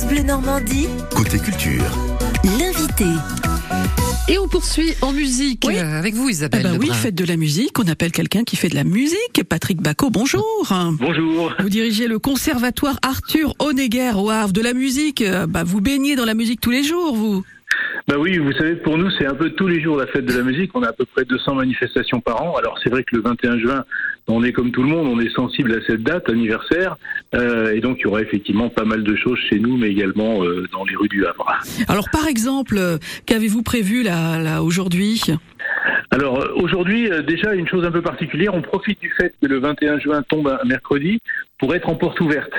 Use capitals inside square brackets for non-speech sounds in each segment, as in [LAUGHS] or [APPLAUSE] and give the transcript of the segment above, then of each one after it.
France Bleu Normandie, Côté culture. l'invité. Et on poursuit en musique Oui. euh, avec vous, Eh Isabelle. ben oui, faites de la musique. On appelle quelqu'un qui fait de la musique. Patrick Bacot, bonjour. Bonjour. Vous dirigez le conservatoire Arthur Honegger au Havre. De la musique, euh, bah, vous baignez dans la musique tous les jours, vous. Bah oui, vous savez, pour nous, c'est un peu tous les jours la fête de la musique. On a à peu près 200 manifestations par an. Alors c'est vrai que le 21 juin, on est comme tout le monde, on est sensible à cette date anniversaire. Euh, et donc il y aura effectivement pas mal de choses chez nous, mais également euh, dans les rues du Havre. Alors par exemple, euh, qu'avez-vous prévu là, là aujourd'hui? Alors aujourd'hui, déjà une chose un peu particulière, on profite du fait que le 21 juin tombe un mercredi pour être en porte ouverte.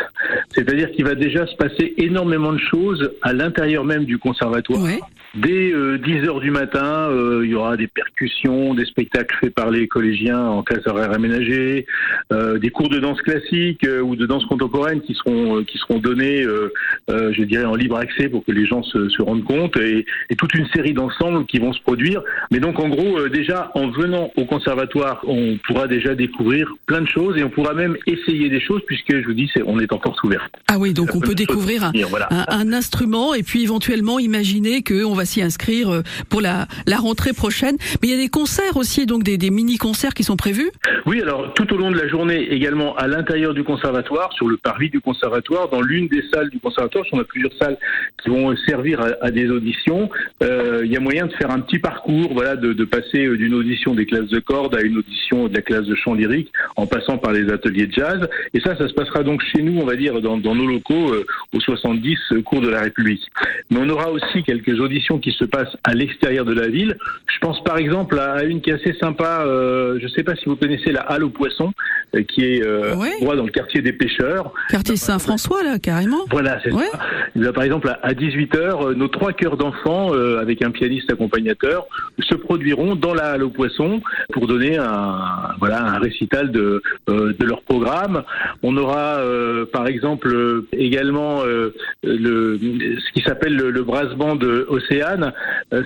C'est-à-dire qu'il va déjà se passer énormément de choses à l'intérieur même du conservatoire. Ouais. Dès euh, 10 heures du matin, euh, il y aura des percussions, des spectacles faits par les collégiens en classe horaire aménagée, euh, des cours de danse classique euh, ou de danse contemporaine qui seront euh, qui seront donnés, euh, euh, je dirais, en libre accès pour que les gens se, se rendent compte et, et toute une série d'ensembles qui vont se produire. Mais donc en gros, euh, déjà en venant au conservatoire, on pourra déjà découvrir plein de choses et on pourra même essayer des choses puisque je vous dis, on est en porte ouverte. Ah oui, donc on peut découvrir un, venir, voilà. un, un instrument et puis éventuellement imaginer qu'on va s'y inscrire euh, pour la, la rentrée prochaine. Mais il y a des concerts aussi, donc des, des mini-concerts qui sont prévus. Oui, alors tout au long de la journée, également à l'intérieur du conservatoire, sur le parvis du conservatoire, dans l'une des salles du conservatoire, on a plusieurs salles qui vont servir à, à des auditions. Euh, Il y a moyen de faire un petit parcours, voilà, de, de passer euh, d'une audition des classes de cordes à une audition de la classe de chant lyrique, en passant par les ateliers de jazz. Et ça, ça se passera donc chez nous, on va dire, dans, dans nos locaux, euh, au 70 euh, cours de la République. Mais on aura aussi quelques auditions qui se passent à l'extérieur de la ville. Je pense par exemple à une qui est assez sympa. euh, je ne sais pas si vous connaissez la Halle aux Poissons, euh, qui est Ouais. droit dans le quartier des pêcheurs. Quartier Saint-François, là, carrément. Voilà, c'est Ouais. ça. Il y a, par exemple, à 18h, nos trois chœurs d'enfants, avec un pianiste accompagnateur, se produiront dans la Halle aux Poissons pour donner un, voilà, un récital de, de leur programme. On aura, euh, par exemple, euh, également euh, ce qui s'appelle le, le brass band Océane.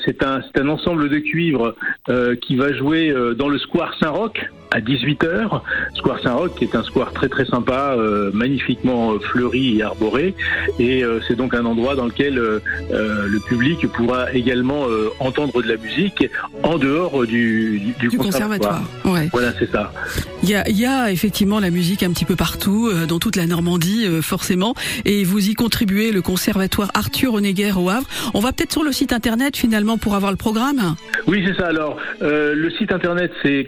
C'est un, un ensemble de cuivre qui va jouer dans le square Saint-Roch à 18h. Square Saint-Roch qui est un square très très sympa, euh, magnifiquement euh, fleuri et arboré. Et euh, c'est donc un endroit dans lequel euh, le public pourra également entendre de la musique en dehors du, du, Du conservatoire. Ouais. Voilà, c'est ça. Il y a, y a effectivement la musique un petit peu partout, dans toute la Normandie, forcément. Et vous y contribuez, le conservatoire Arthur Honegger au Havre. On va peut-être sur le site internet finalement pour avoir le programme. Oui, c'est ça. Alors, le site internet, c'est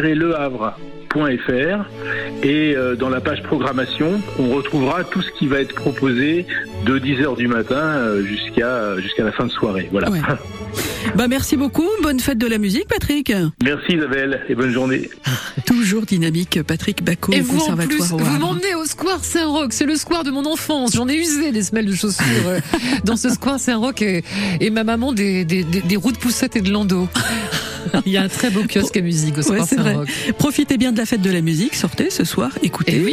conservatoire-lehavre.fr et euh, dans la page programmation, on retrouvera tout ce qui va être proposé de 10h du matin euh, jusqu'à jusqu'à la fin de soirée. Voilà. Ouais. [LAUGHS] Bah merci beaucoup, bonne fête de la musique Patrick. Merci Isabelle et bonne journée. [LAUGHS] Toujours dynamique Patrick Bacot Et au vous, en plus, conservatoire vous m'emmenez au Square Saint-Roch. C'est le square de mon enfance. J'en ai usé des semelles de chaussures euh, dans ce Square Saint-Roch et, et ma maman des, des, des, des roues de poussette et de landau. [LAUGHS] Il y a un très beau kiosque à musique au Ouais, c'est vrai. Saint-Roch. Profitez bien de la fête de la musique, sortez ce soir, écoutez. Et oui.